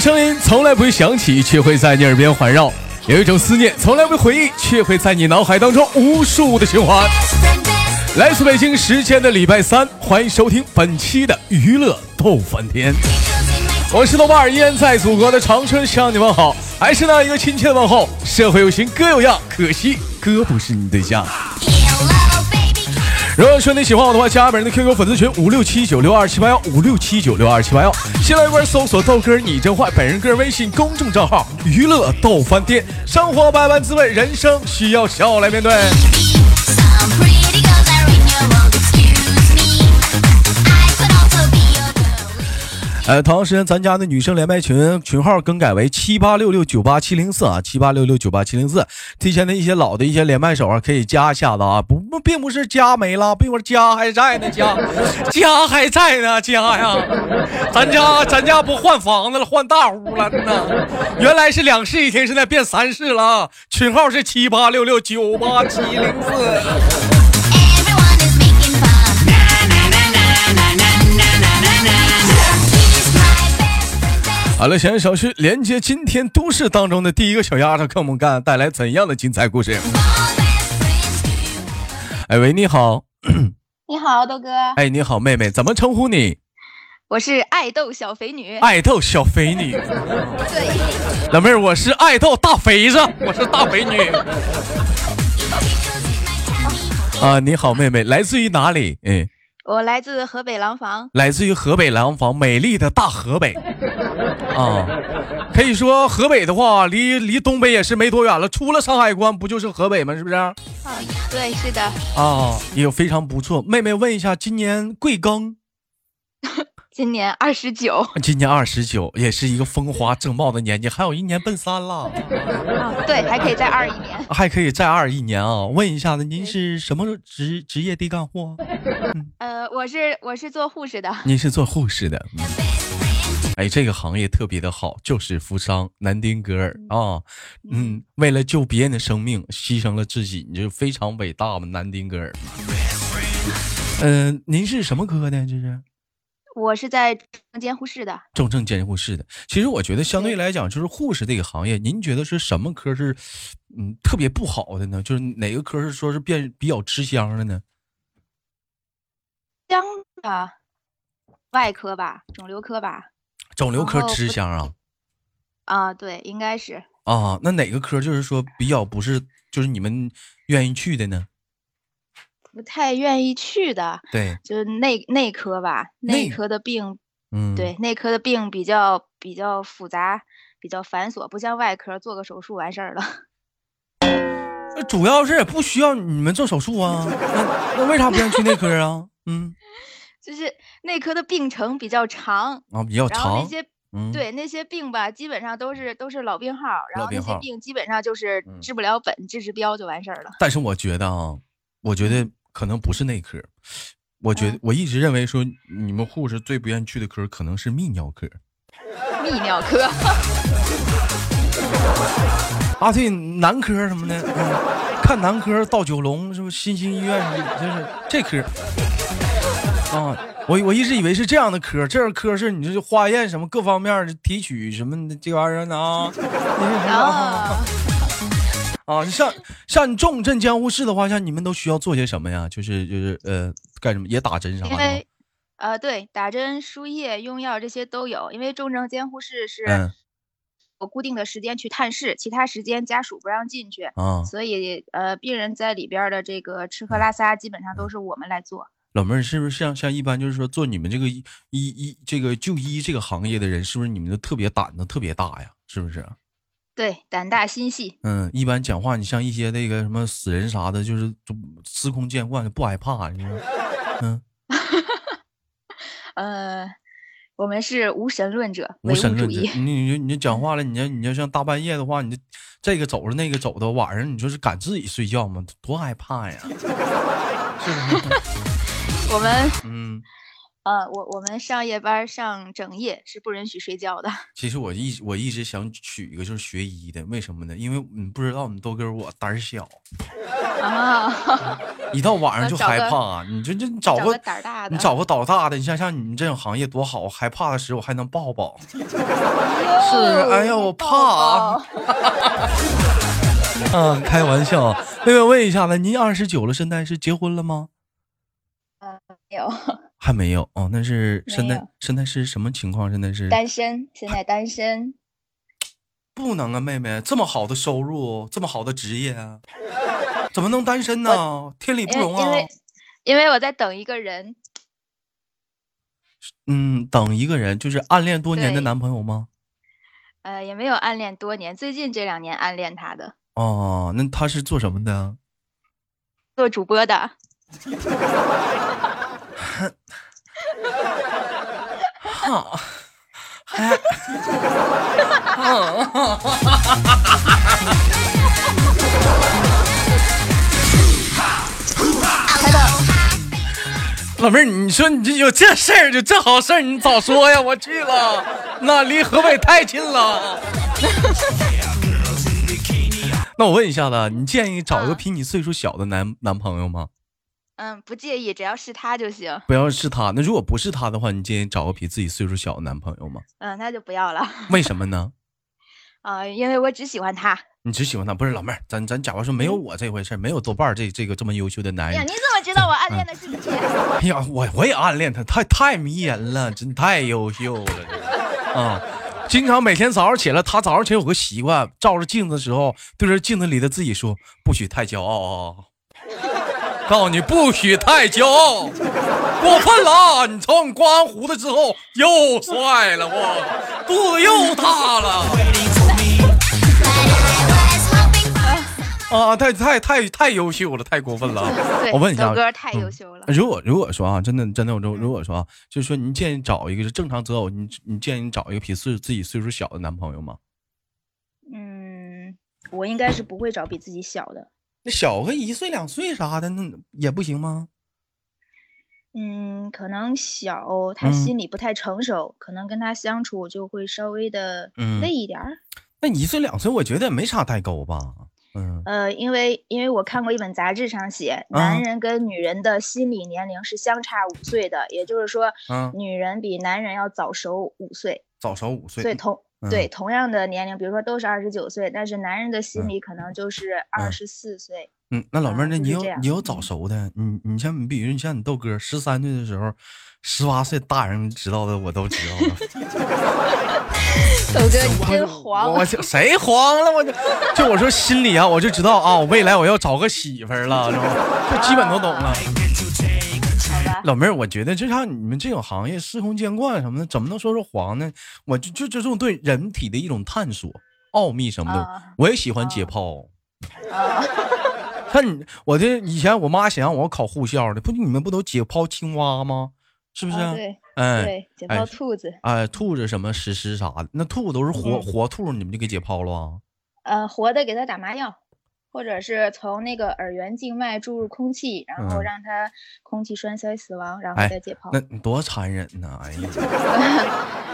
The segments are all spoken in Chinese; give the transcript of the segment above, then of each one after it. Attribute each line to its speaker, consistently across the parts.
Speaker 1: 声音从来不会响起，却会在你耳边环绕；有一种思念从来不会回忆，却会在你脑海当中无数的循环。来自北京时间的礼拜三，欢迎收听本期的娱乐逗翻天。我是豆瓣儿，依然在祖国的长春向你问好，还是那一个亲切的问候。社会有型哥有样，可惜哥不是你对象。如果说你喜欢我的话，加本人的 QQ 粉丝群五六七九六二七八幺五六七九六二七八幺，新来一波搜索豆哥你真坏，本人个人微信公众账号娱乐豆翻天，生活百般滋味，人生需要笑来面对。呃，同样时间，咱家的女生连麦群群号更改为七八六六九八七零四啊，七八六六九八七零四。提前的一些老的一些连麦手啊，可以加一下子啊，不，并不是家没了，并不是家还在呢，家家还在呢，家呀，咱家咱家不换房子了，换大屋了呢。原来是两室一厅，现在变三室了。群号是七八六六九八七零四。好了，闲言少叙，连接今天都市当中的第一个小丫头，看我们干带来怎样的精彩故事？哎喂，你好，
Speaker 2: 你好，豆哥。
Speaker 1: 哎，你好，妹妹，怎么称呼你？
Speaker 2: 我是爱豆小肥女。
Speaker 1: 爱豆小肥女。
Speaker 2: 对。
Speaker 1: 老妹儿，我是爱豆大肥子，我是大肥女。啊，你好，妹妹，来自于哪里？哎。
Speaker 2: 我来自河北廊坊，
Speaker 1: 来自于河北廊坊，美丽的大河北啊！可以说河北的话，离离东北也是没多远了。出了山海关，不就是河北吗？是不是？啊，
Speaker 2: 对，是的。
Speaker 1: 啊，也非常不错。妹妹问一下，今年贵庚？
Speaker 2: 今年二十九，
Speaker 1: 今年二十九，也是一个风华正茂的年纪，还有一年奔三了。
Speaker 2: 啊，对，还可以再二一年，
Speaker 1: 还可以再二一年啊！问一下子，您是什么职职业地干活？
Speaker 2: 呃，我是我是做护士的。
Speaker 1: 您是做护士的。哎，这个行业特别的好，救死扶伤，南丁格尔啊，嗯，为了救别人的生命，牺牲了自己，你就非常伟大嘛，南丁格尔。嗯，您是什么科的？这是？
Speaker 2: 我是在监护室的，
Speaker 1: 重症监护室的。其实我觉得相对来讲，就是护士这个行业，您觉得是什么科是，嗯，特别不好的呢？就是哪个科是说是变比较吃香的呢？
Speaker 2: 香的，外科吧，肿瘤科吧。
Speaker 1: 肿瘤科吃香啊？
Speaker 2: 啊，对，应该是。
Speaker 1: 啊，那哪个科就是说比较不是，就是你们愿意去的呢？
Speaker 2: 不太愿意去的，
Speaker 1: 对，
Speaker 2: 就是内内科吧，内科的病，嗯，对，内科的病比较比较复杂，比较繁琐，不像外科做个手术完事儿了。
Speaker 1: 主要是不需要你们做手术啊，那那为啥不愿意去内科啊？嗯，
Speaker 2: 就是内科的病程比较长
Speaker 1: 啊，比较长，
Speaker 2: 那些对那些病吧，基本上都是都是老病号，然后那些病基本上就是治不了本，治治标就完事儿了。
Speaker 1: 但是我觉得啊，我觉得。可能不是内科，我觉得我一直认为说你们护士最不愿意去的科可能是泌尿科。
Speaker 2: 泌尿科。
Speaker 1: 啊，对，男科什么的，看男科到九龙是不是新兴医院就是这科。啊，我我一直以为是这样的科，这科是你这化验什么各方面的提取什么的这玩意儿呢啊。啊，像像重症监护室的话，像你们都需要做些什么呀？就是就是呃，干什么也打针啥的。
Speaker 2: 因为呃，对，打针、输液、用药这些都有。因为重症监护室是有固定的时间去探视，其他时间家属不让进去啊。所以呃，病人在里边的这个吃喝拉撒基本上都是我们来做。
Speaker 1: 老妹儿，是不是像像一般就是说做你们这个医医这个就医这个行业的人，是不是你们都特别胆子特别大呀？是不是？
Speaker 2: 对，胆大心细。
Speaker 1: 嗯，一般讲话，你像一些那个什么死人啥的，就是就司空见惯，不害怕，你说？嗯。
Speaker 2: 呃，我们是无神论者，
Speaker 1: 无神论者。你你你讲话了，你要你要像大半夜的话，你这个走着那个走的，晚上你就是敢自己睡觉吗？多害怕呀！是不
Speaker 2: 是？我们嗯。呃，我我们上夜班上整夜是不允许睡觉的。
Speaker 1: 其实我一我一直想娶一个就是学医的，为什么呢？因为你不知道，我们豆哥我胆小，
Speaker 2: 啊，
Speaker 1: 一到晚上就害怕。你这这你找个
Speaker 2: 胆大
Speaker 1: 的，你找个胆大的。你像像你们这种行业多好，害怕的时候还能抱抱。是，哎呀，我怕。啊，开玩笑。妹妹问一下子，您二十九了，现在是结婚了吗？
Speaker 2: 啊，没有。
Speaker 1: 还没有哦，那是现在现在是什么情况？现在是
Speaker 2: 单身，现在单身。
Speaker 1: 不能啊，妹妹，这么好的收入，这么好的职业，怎么能单身呢？天理不容
Speaker 2: 啊！因为因为我在等一个人。
Speaker 1: 嗯，等一个人，就是暗恋多年的男朋友吗？
Speaker 2: 呃，也没有暗恋多年，最近这两年暗恋他的。
Speaker 1: 哦，那他是做什么的？
Speaker 2: 做主播的。
Speaker 1: 好，还，老妹儿，你说你这有这事儿，就这好事儿，你早说呀！我去了，那离河北太近了。那我问一下子，你建议找一个比你岁数小的男男朋友吗？
Speaker 2: 嗯，不介意，只要是他就行。
Speaker 1: 不要是他，那如果不是他的话，你建议找个比自己岁数小的男朋友吗？
Speaker 2: 嗯，那就不要了。
Speaker 1: 为什么呢？
Speaker 2: 啊，因为我只喜欢他。
Speaker 1: 你只喜欢他？不是老妹儿，咱咱假如说没有我这回事没有豆瓣这这个这么优秀的男人。
Speaker 2: 你怎么知道我暗恋的是你？哎
Speaker 1: 呀，我我也暗恋他，太太迷人了，真太优秀了。啊，经常每天早上起来，他早上起来有个习惯，照着镜子的时候，对着镜子里的自己说：“不许太骄傲啊。”告诉你，不许太骄傲，过分了啊！你瞅你刮完胡子之后又帅了，我肚子又大了。啊，太太太太优秀了，太过分了。我问一下，
Speaker 2: 哥太优秀了。
Speaker 1: 如果如果说啊，真的真的，我如果说啊，就是说，你建议找一个是正常择偶，你你建议你找一个比岁自己岁数小的男朋友吗？
Speaker 2: 嗯，我应该是不会找比自己小的。
Speaker 1: 那小个一岁两岁啥的，那也不行吗？
Speaker 2: 嗯，可能小，他心里不太成熟，可能跟他相处就会稍微的累一点儿。
Speaker 1: 那一岁两岁，我觉得也没啥代沟吧。嗯，
Speaker 2: 呃，因为因为我看过一本杂志上写，男人跟女人的心理年龄是相差五岁的，也就是说，女人比男人要早熟五岁，
Speaker 1: 早熟五岁。
Speaker 2: 对，同。对，同样的年龄，比如说都是二十九岁，但是男人的心理可能就是二十四岁。
Speaker 1: 嗯，那老妹儿，那你有你有早熟的？你你像你，比如你像你豆哥，十三岁的时候，十八岁大人知道的我都知道了。
Speaker 2: 豆哥，你真黄！
Speaker 1: 我谁黄了？我就就我说心里啊，我就知道啊，我未来我要找个媳妇儿了，是吧？就基本都懂了。老妹儿，我觉得就像你们这种行业，司空见惯什么的，怎么能说是黄呢？我就就这种对人体的一种探索，奥秘什么的，我也喜欢解剖。看你，我这以前我妈想让我考护校的，不，你们不都解剖青蛙吗？是不是？
Speaker 2: 对，哎，解剖兔子，
Speaker 1: 哎，兔子什么石狮啥的，那兔子都是活活兔，你们就给解剖了啊？
Speaker 2: 呃，活的给它打麻药。或者是从那个耳源静脉注入空气，然后让它空气栓塞死亡，然后再解剖。
Speaker 1: 那多残忍呢！哎呀，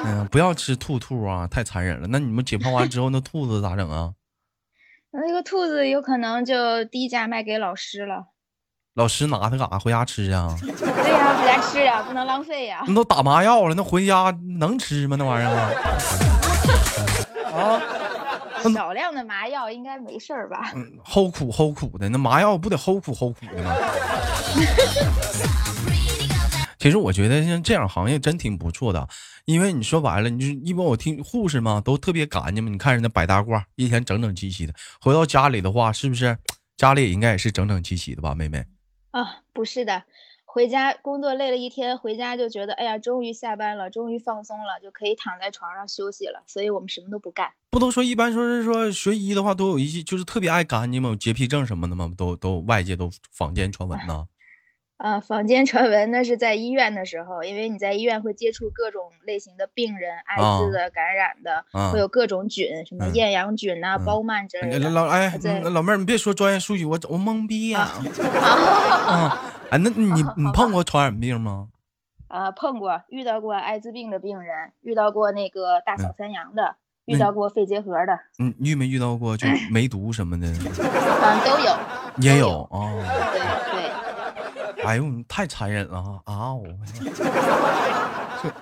Speaker 1: 嗯，不要吃兔兔啊，太残忍了。那你们解剖完之后，那兔子咋整啊？
Speaker 2: 那个兔子有可能就低价卖给老师了。
Speaker 1: 老师拿它干啥？回家吃
Speaker 2: 啊？对呀，回家吃呀，不能浪费呀。
Speaker 1: 那都打麻药了，那回家能吃吗？那玩意儿啊？
Speaker 2: 少量的麻药应该没事儿吧？
Speaker 1: 嗯，齁苦齁苦的，那麻药不得齁苦齁苦的吗？其实我觉得像这样行业真挺不错的，因为你说白了，你就一般我听护士嘛都特别干净嘛，你看人家摆大褂，一天整整齐齐的，回到家里的话，是不是家里也应该也是整整齐齐的吧，妹妹？
Speaker 2: 啊，不是的。回家工作累了一天，回家就觉得哎呀，终于下班了，终于放松了，就可以躺在床上休息了。所以我们什么都不干。
Speaker 1: 不都说一般说是说学医的话都有一些就是特别爱干净嘛，有洁癖症什么的嘛，都都外界都坊间传闻呢。
Speaker 2: 啊，坊间传闻那是在医院的时候，因为你在医院会接触各种类型的病人，艾滋的感染的，会有各种菌，什么厌氧菌呐、包曼之类的。
Speaker 1: 老哎，老妹儿，你别说专业术语，我我懵逼呀。啊，哎，那你 你碰过传染病吗？
Speaker 2: 啊，碰过，遇到过艾滋病的病人，遇到过那个大小三阳的，遇到过肺结核的。
Speaker 1: 嗯，遇没遇到过就 梅毒什么的？
Speaker 2: 嗯，都有。也
Speaker 1: 有
Speaker 2: 啊。对对。
Speaker 1: 哎呦，你太残忍了啊！啊，我。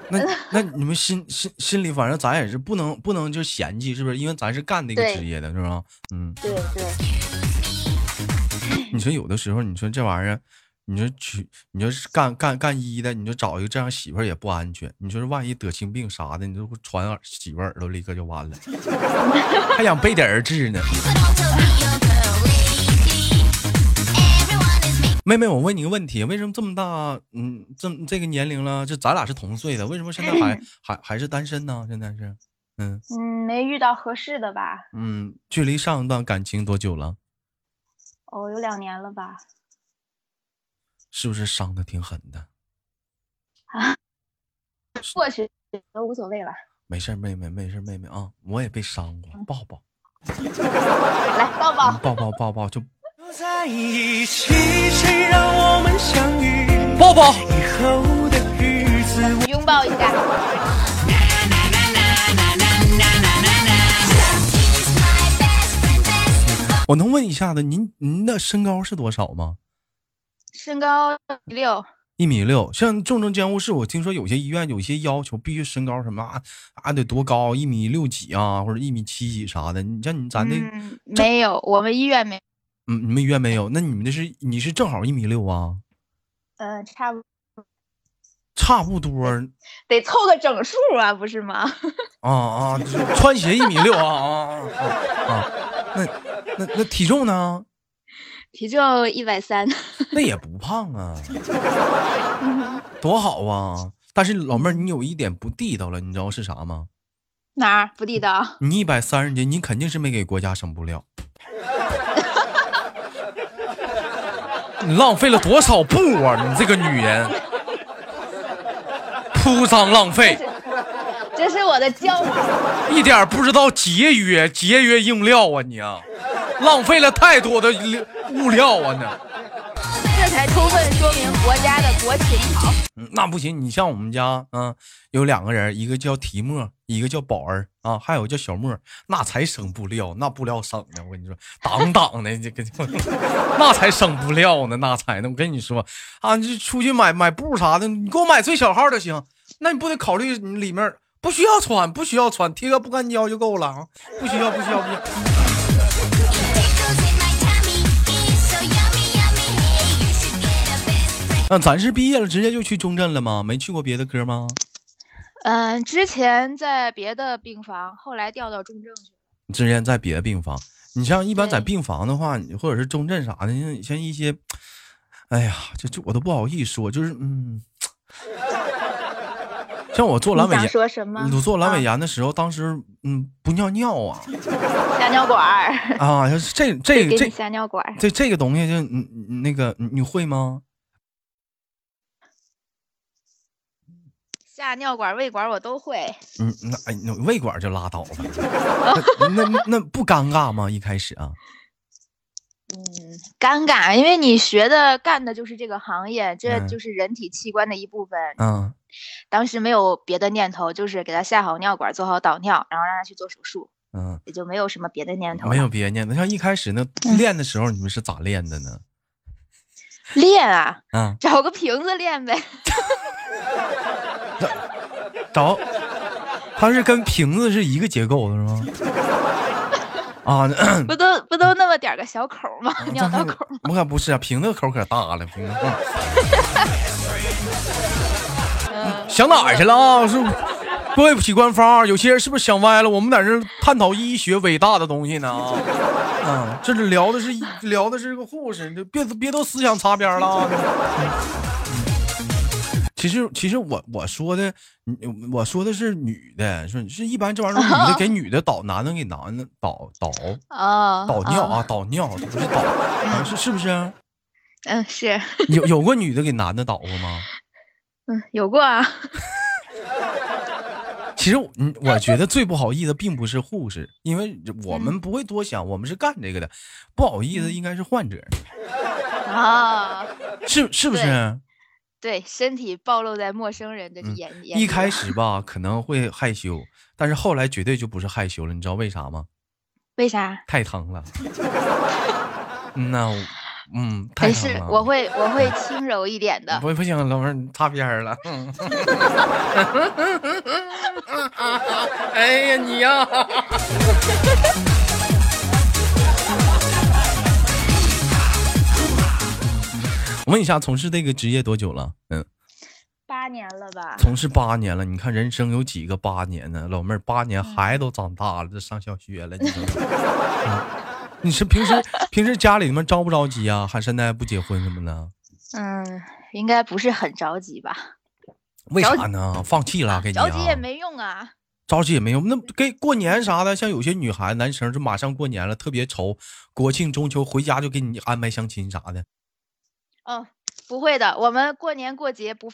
Speaker 1: 那那你们心心心里，反正咱也是不能不能就嫌弃，是不是？因为咱是干这个职业的，是吧？
Speaker 2: 嗯。对对。
Speaker 1: 你说有的时候，你说这玩意儿。你说娶，你说是干干干医的，你就找一个这样媳妇儿也不安全。你说是万一得性病啥的，你就传媳妇儿耳朵里可就完了，还想背点儿治呢。妹妹，我问你个问题，为什么这么大，嗯，这这个年龄了，就咱俩是同岁的，为什么现在还 还还是单身呢？现在是，
Speaker 2: 嗯嗯，没遇到合适的吧？
Speaker 1: 嗯，距离上一段感情多久了？
Speaker 2: 哦，有两年了吧。
Speaker 1: 是不是伤的挺狠的？
Speaker 2: 啊，过去都无所谓了。
Speaker 1: 没事，妹妹，没事，妹妹啊，我也被伤过，抱抱。
Speaker 2: 来，抱抱，
Speaker 1: 抱抱，抱抱，就。抱抱。
Speaker 2: 拥抱一下。
Speaker 1: 我能问一下子，您您的身高是多少吗？
Speaker 2: 身高一米六，
Speaker 1: 一米六。像重症监护室，我听说有些医院有些要求，必须身高什么啊啊得多高，一米六几啊，或者一米七几啥的。你像你咱的
Speaker 2: 没有，我们医院没。
Speaker 1: 嗯，你们医院没有？那你们的是你是正好一米六啊？
Speaker 2: 嗯，差不
Speaker 1: 差不多，
Speaker 2: 得凑个整数啊，不是吗？
Speaker 1: 啊啊，穿鞋一米六啊啊啊啊！那那那体重呢？
Speaker 2: 体重一百三，
Speaker 1: 那也不胖啊，多好啊！但是老妹儿，你有一点不地道了，你知道是啥吗？
Speaker 2: 哪儿不地道？
Speaker 1: 你一百三十斤，你肯定是没给国家省布料，你浪费了多少布啊！你这个女人，铺张浪费，
Speaker 2: 这是我的骄傲，
Speaker 1: 一点不知道节约节约用料啊你啊！浪费了太多的物料啊！呢，
Speaker 2: 这才充分说明国家的国情好。
Speaker 1: 那不行，你像我们家，嗯，有两个人，一个叫提莫，一个叫宝儿啊，还有叫小莫，那才省布料，那布料省的，我跟你说，挡挡的这个，那才省布料呢，那才呢，我跟你说啊，你出去买买布啥的，你给我买最小号的行，那你不得考虑里面不需要穿，不需要穿，贴个不干胶就够了啊，不需要，不需要，不需要。那咱是毕业了直接就去中镇了吗？没去过别的科吗？
Speaker 2: 嗯，之前在别的病房，后来调到中正去了。
Speaker 1: 之前在别的病房，你像一般在病房的话，或者是中正啥的，像像一些，哎呀，这这我都不好意思说，就是嗯，像我做阑尾炎，
Speaker 2: 说什么？
Speaker 1: 我做阑尾炎的时候，当时嗯不尿尿啊，
Speaker 2: 吓尿管
Speaker 1: 啊，这这这
Speaker 2: 吓尿管，
Speaker 1: 这这个东西就嗯那个你会吗？
Speaker 2: 下尿管、胃管我都会。
Speaker 1: 嗯，那哎，那胃管就拉倒吧。那那那不尴尬吗？一开始啊。
Speaker 2: 嗯，尴尬，因为你学的干的就是这个行业，这就是人体器官的一部分。嗯。当时没有别的念头，就是给他下好尿管，做好导尿，然后让他去做手术。嗯。也就没有什么别的念头。
Speaker 1: 没有别的念头，像一开始那练的时候，你们是咋练的呢？
Speaker 2: 练啊。嗯。找个瓶子练呗。
Speaker 1: 找，它是跟瓶子是一个结构的，是吗？啊，
Speaker 2: 不都不都那么点个小口吗？尿道口？
Speaker 1: 我可不是啊，瓶子口可大了，瓶子。想哪儿去了啊？是对不起官方，有些人是不是想歪了？我们在这探讨医学伟大的东西呢啊！嗯，这是聊的是聊的是个护士，别别都思想擦边了。其实，其实我我说的，我说的是女的，说是一般这玩意儿，女的给女的导，男的给男的导导啊，导尿啊，导尿不是导，是是不是？
Speaker 2: 嗯，是
Speaker 1: 有有过女的给男的导过吗？
Speaker 2: 嗯，有过啊。
Speaker 1: 其实，嗯，我觉得最不好意思并不是护士，因为我们不会多想，我们是干这个的，不好意思应该是患者啊，是是不是？
Speaker 2: 对，身体暴露在陌生人的眼眼。
Speaker 1: 一开始 吧，可能会害羞，但是后来绝对就不是害羞了。你知道为啥吗？
Speaker 2: 为啥？
Speaker 1: 太疼了。那嗯，
Speaker 2: 没事，我会我会轻柔一点的。
Speaker 1: 不不行，老妹儿擦边儿了。哎呀，你呀！我问一下，从事这个职业多久了？嗯，
Speaker 2: 八年了吧？
Speaker 1: 从事八年了，你看人生有几个八年呢？老妹儿，八年孩子都长大了，这上小学了，你说？你是平时平时家里面着不着急啊？还现在不结婚什么的？
Speaker 2: 嗯，应该不是很着急吧？
Speaker 1: 为啥呢？放弃了？给你
Speaker 2: 着急也没用啊！
Speaker 1: 着急也没用。那给过年啥的，像有些女孩、男生就马上过年了，特别愁，国庆、中秋回家就给你安排相亲啥的。
Speaker 2: 嗯，不会的，我们过年过节不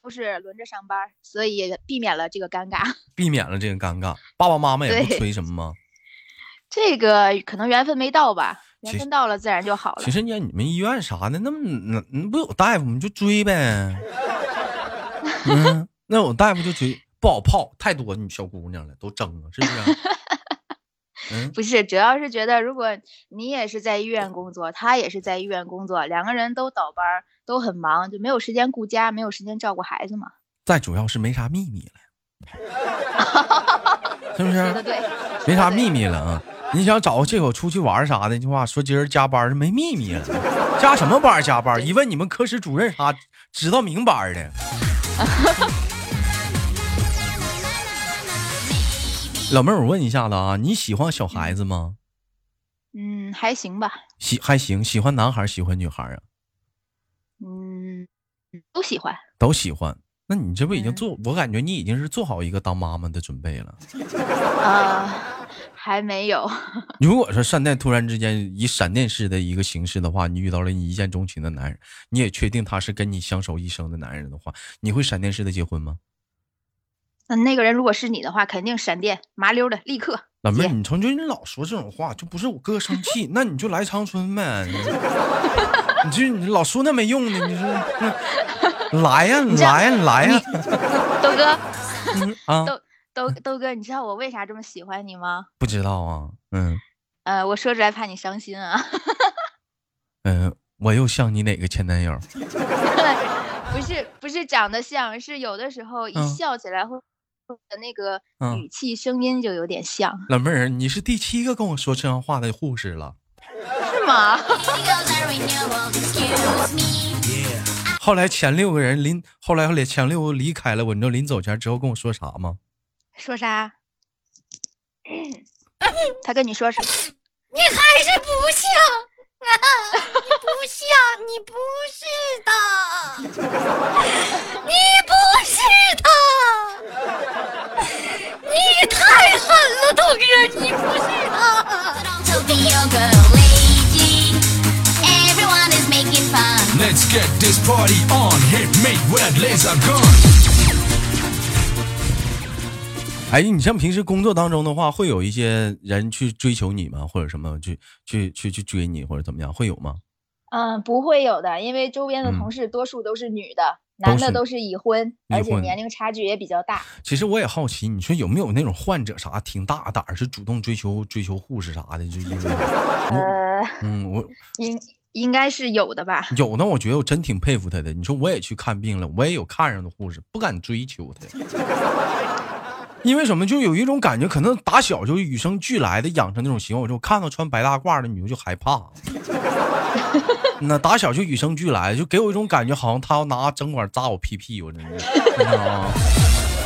Speaker 2: 不是轮着上班，所以避免了这个尴尬，
Speaker 1: 避免了这个尴尬。爸爸妈妈也不催什么吗？
Speaker 2: 这个可能缘分没到吧，缘分到了自然就好了。
Speaker 1: 其实你你们医院啥的，那么那那不有大夫，你就追呗。嗯，那有大夫就追，不好泡，太多女小姑娘了，都争了，是不是？
Speaker 2: 嗯不是，主要是觉得，如果你也是在医院工作，他也是在医院工作，两个人都倒班，都很忙，就没有时间顾家，没有时间照顾孩子嘛。
Speaker 1: 再主要是没啥秘密了，是不是？
Speaker 2: 对，
Speaker 1: 没啥秘密了啊！你想找个借口出去玩啥的，句话说今儿加班是没秘密了，加什么班？加班？一问你们科室主任啥，知道明白的。老妹儿，我问一下子啊，你喜欢小孩子吗？
Speaker 2: 嗯，还行吧。
Speaker 1: 喜还行，喜欢男孩喜欢女孩啊？
Speaker 2: 嗯，都喜欢。
Speaker 1: 都喜欢。那你这不已经做？我感觉你已经是做好一个当妈妈的准备了。
Speaker 2: 啊，还没有。
Speaker 1: 如果说善待突然之间以闪电式的一个形式的话，你遇到了你一见钟情的男人，你也确定他是跟你相守一生的男人的话，你会闪电式的结婚吗？
Speaker 2: 那那个人如果是你的话，肯定闪电麻溜的立刻。
Speaker 1: 老妹儿，你从就你老说这种话，就不是我哥生气，那你就来长春呗。你就你老说那没用的，你说来呀来呀来呀，
Speaker 2: 豆哥
Speaker 1: 啊
Speaker 2: 豆豆豆哥，你知道我为啥这么喜欢你吗？
Speaker 1: 不知道啊，嗯
Speaker 2: 呃，我说出来怕你伤心啊。
Speaker 1: 嗯，我又像你哪个前男友？
Speaker 2: 不是不是长得像，是有的时候一笑起来会。的那个语气声音就有点像
Speaker 1: 老妹儿，你是第七个跟我说这样话的护士了，
Speaker 2: 是吗？
Speaker 1: 后来前六个人临，后来后前六个离开了，我你知道临走前之后跟我说啥吗？
Speaker 2: 说啥？他跟你说什么？
Speaker 3: 你还是不像。你不像，你不是的，你不是的，你太狠了，豆哥，你不是的。Let's get this party on, hit me with laser gun.
Speaker 1: 哎，你像平时工作当中的话，会有一些人去追求你吗？或者什么去去去去追你，或者怎么样，会有吗？
Speaker 2: 嗯，不会有的，因为周边的同事多数都是女的，男的都是已婚，而且年龄差距也比较大。
Speaker 1: 其实我也好奇，你说有没有那种患者啥挺大胆，是主动追求追求护士啥的？就因为
Speaker 2: 呃，
Speaker 1: 嗯，我
Speaker 2: 应应该是有的吧。
Speaker 1: 有呢，我觉得我真挺佩服他的。你说我也去看病了，我也有看上的护士，不敢追求他。因为什么？就有一种感觉，可能打小就与生俱来的养成那种习惯。我就看到穿白大褂的女的就害怕。那打小就与生俱来，就给我一种感觉，好像她要拿针管扎我屁屁，我真的啊，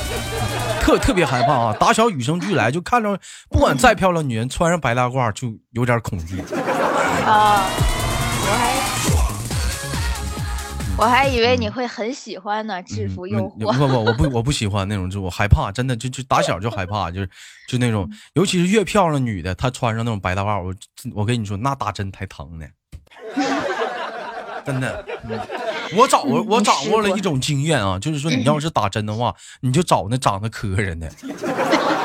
Speaker 1: 特特别害怕啊！打小与生俱来，就看着不管再漂亮女人穿上白大褂，就有点恐惧。
Speaker 2: 啊，我还。我还以为你会很喜欢呢，制服诱惑。
Speaker 1: 不不，我不我不喜欢那种制服，我害怕，真的就就打小就害怕，就是就那种，尤其是越漂亮女的，她穿上那种白大褂，我我跟你说，那打针才疼呢。真的，我掌握我掌握了一种经验啊，就是说你要是打针的话，你就找那长得磕碜的。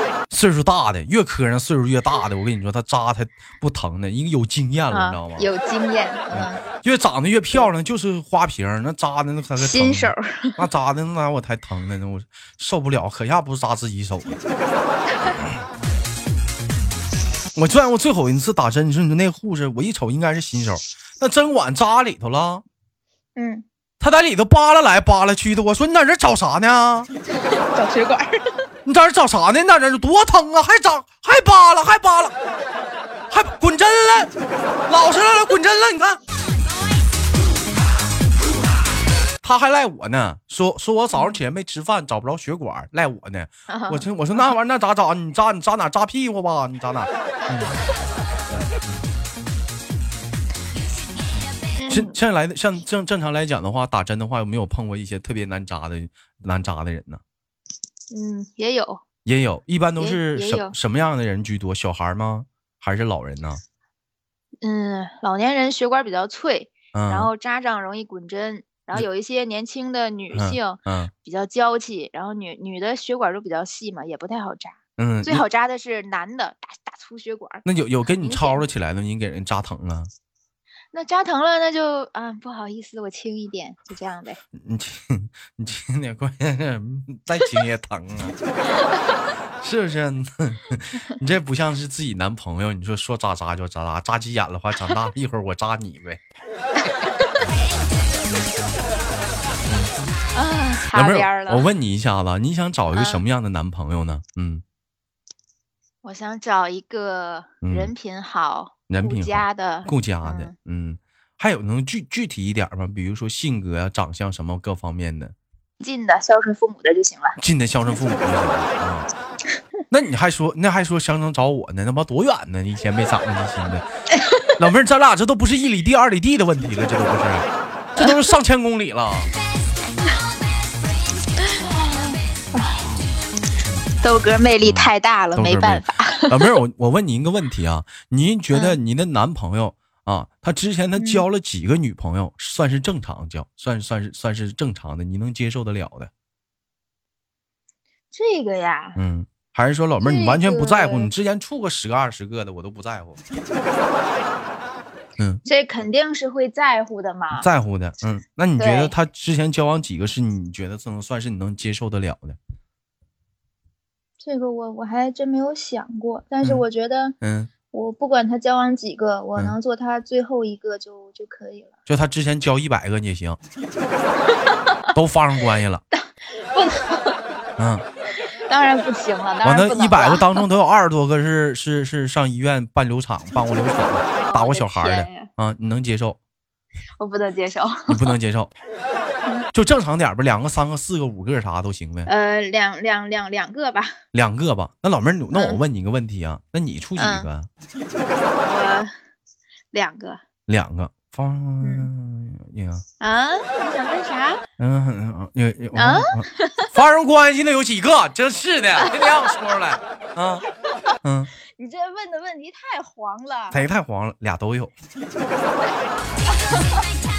Speaker 1: 岁数大的越磕碜，岁数越大的，我跟你说，他扎他不疼的，因为有经验了，你知道吗？
Speaker 2: 有经验，嗯。
Speaker 1: 越长得越漂亮，就是花瓶，那扎的那才
Speaker 2: 新手，
Speaker 1: 那扎的那我才疼呢，我受不了，可下不是扎自己手。我最我最后一次打针，你说你说那护士，我一瞅应该是新手，那针管扎里头了。
Speaker 2: 嗯，
Speaker 1: 他在里头扒拉来扒拉去的。我说你在这找啥呢？
Speaker 2: 找血管。
Speaker 1: 你在这找啥呢？你在这多疼啊！还长还扒拉还扒拉，还滚针了，老实了了，滚针了，你看。他还赖我呢，说说我早上起来没吃饭，找不着血管，赖我呢。我说我说那玩意儿那咋找？你扎你扎哪？扎屁股吧？你扎哪？现现在来的像正正常来讲的话，打针的话有没有碰过一些特别难扎的难扎的人呢？
Speaker 2: 嗯，也有，
Speaker 1: 也有一般都是什什么样的人居多？小孩吗？还是老人呢？
Speaker 2: 嗯，老年人血管比较脆，然后扎上容易滚针。然后有一些年轻的女性，嗯，比较娇气，然后女女的血管都比较细嘛，也不太好扎。嗯，最好扎的是男的，大大粗血管。
Speaker 1: 那有有跟你吵吵起来的，你给人扎疼了？
Speaker 2: 那扎疼了，那就啊，不好意思，我轻一点，就这样呗。
Speaker 1: 你轻，你轻点，关键是再轻也疼啊，是不是？你这不像是自己男朋友，你说说扎扎就扎扎，扎急眼了话，长大一会儿我扎你呗。
Speaker 2: 啊，擦边了。
Speaker 1: 我问你一下子，你想找一个什么样的男朋友呢？嗯，
Speaker 2: 我想找一个人品好、
Speaker 1: 人品
Speaker 2: 家的、
Speaker 1: 顾家的。嗯，还有能具具体一点吗？比如说性格啊、长相什么各方面的。
Speaker 2: 近的孝顺父母的就行了。
Speaker 1: 近的孝顺父母就行了啊。那你还说那还说想能找我呢？那妈多远呢？一天没长那心的。老妹儿，咱俩这都不是一里地、二里地的问题了，这都不是，这都是上千公里了。
Speaker 2: 豆哥魅力太大了，没办法。
Speaker 1: 老妹儿，我我问你一个问题啊，您觉得你的男朋友啊，他之前他交了几个女朋友，算是正常交，算算是算是正常的，你能接受得了的？
Speaker 2: 这个呀，
Speaker 1: 嗯，还是说老妹儿你完全不在乎？你之前处过十个二十个的，我都不在乎。嗯，
Speaker 2: 这肯定是会在乎的嘛，
Speaker 1: 在乎的。嗯，那你觉得他之前交往几个是你觉得能算是你能接受得了的？
Speaker 2: 这个我我还真没有想过，但是我觉得，嗯，我不管他交往几个，我能做他最后一个就就可以了。
Speaker 1: 就他之前交一百个你也行，都发生关系了，
Speaker 2: 不能，嗯，当然不行了。完
Speaker 1: 了，一百个当中都有二十多个是是是上医院办流产，办过流产，打过小孩的啊，你能接受？
Speaker 2: 我不能接受，
Speaker 1: 你不能接受。就正常点吧，两个、三个、四个、五个啥都行呗。
Speaker 2: 呃，两两两两个吧。
Speaker 1: 两个吧。那老妹儿，那我问你一个问题啊，那你处几个？
Speaker 2: 我两个。
Speaker 1: 两个。方
Speaker 2: 呀。啊？你想问啥？嗯嗯
Speaker 1: 嗯。啊？发生关系的有几个？真是的，别这样说出来。啊。
Speaker 2: 嗯。你这问的问题太黄了。
Speaker 1: 谁太黄了？俩都有。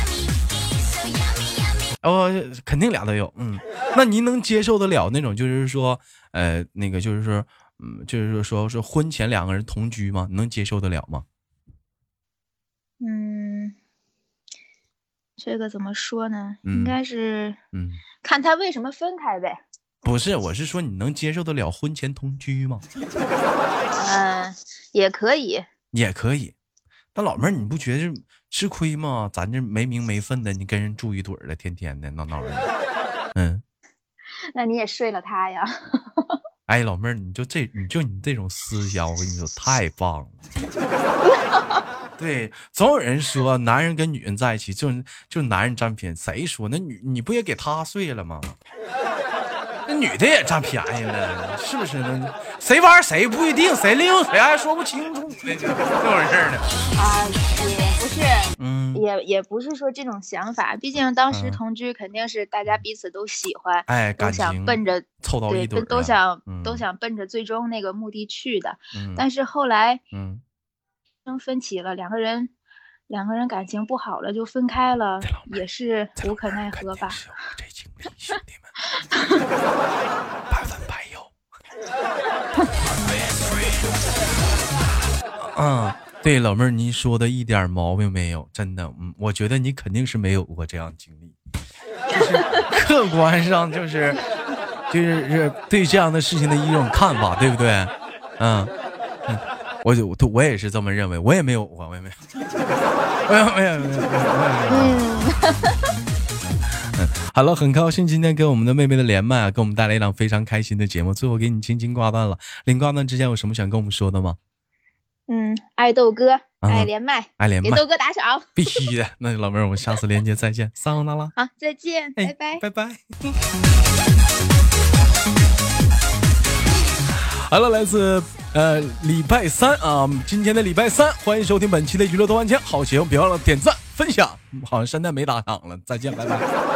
Speaker 1: 哦，肯定俩都有，嗯，那您能接受得了那种，就是说，呃，那个就是说，嗯，就是说，说是婚前两个人同居吗？能接受得了吗？
Speaker 2: 嗯，这个怎么说呢？应该是，嗯，看他为什么分开呗。
Speaker 1: 不是，我是说你能接受得了婚前同居吗？
Speaker 2: 嗯，也可以，
Speaker 1: 也可以。那老妹儿，你不觉得？吃亏嘛？咱这没名没分的，你跟人住一堆儿的，天天的闹闹的，嗯，
Speaker 2: 那你也睡了他呀？
Speaker 1: 哎，老妹儿，你就这，你就你这种思想，我跟你说太棒了。对，总有人说男人跟女人在一起，就就男人占便宜，谁说那女你不也给他睡了吗？那女的也占便宜了，是不是呢？谁玩谁不一定，谁利用谁还说不清楚呢，这这回事呢？
Speaker 2: 不是，嗯，也也不是说这种想法，毕竟当时同居肯定是大家彼此都喜欢，
Speaker 1: 哎，
Speaker 2: 都想奔着
Speaker 1: 凑到一对，
Speaker 2: 都想都想奔着最终那个目的去的。但是后来，嗯，生分歧了，两个人两个人感情不好了，就分开了，也是无可奈何吧。这经历，兄弟们，
Speaker 1: 百分百有。嗯，对，老妹儿，您说的一点毛病没有，真的，嗯，我觉得你肯定是没有过这样经历，就是 客观上就是，就是是对这样的事情的一种看法，对不对？嗯嗯，我就我也是这么认为，我也没有，我也没有，没有没有没有。嗯。好了，很高兴今天跟我们的妹妹的连麦啊，给我们带来一档非常开心的节目。最后给你轻轻挂断了，临挂断之前有什么想跟我们说的吗？
Speaker 2: 嗯，爱豆哥，爱连麦，
Speaker 1: 爱连麦，
Speaker 2: 给豆哥打赏，
Speaker 1: 必须的。那老妹儿，我们下次连接再见，桑欧娜拉。
Speaker 2: 好，再见，拜拜，
Speaker 1: 拜拜。好了，来自呃礼拜三啊，今天的礼拜三，欢迎收听本期的娱乐多玩家，好节目别忘了点赞分享。好像现在没打赏了，再见，拜拜。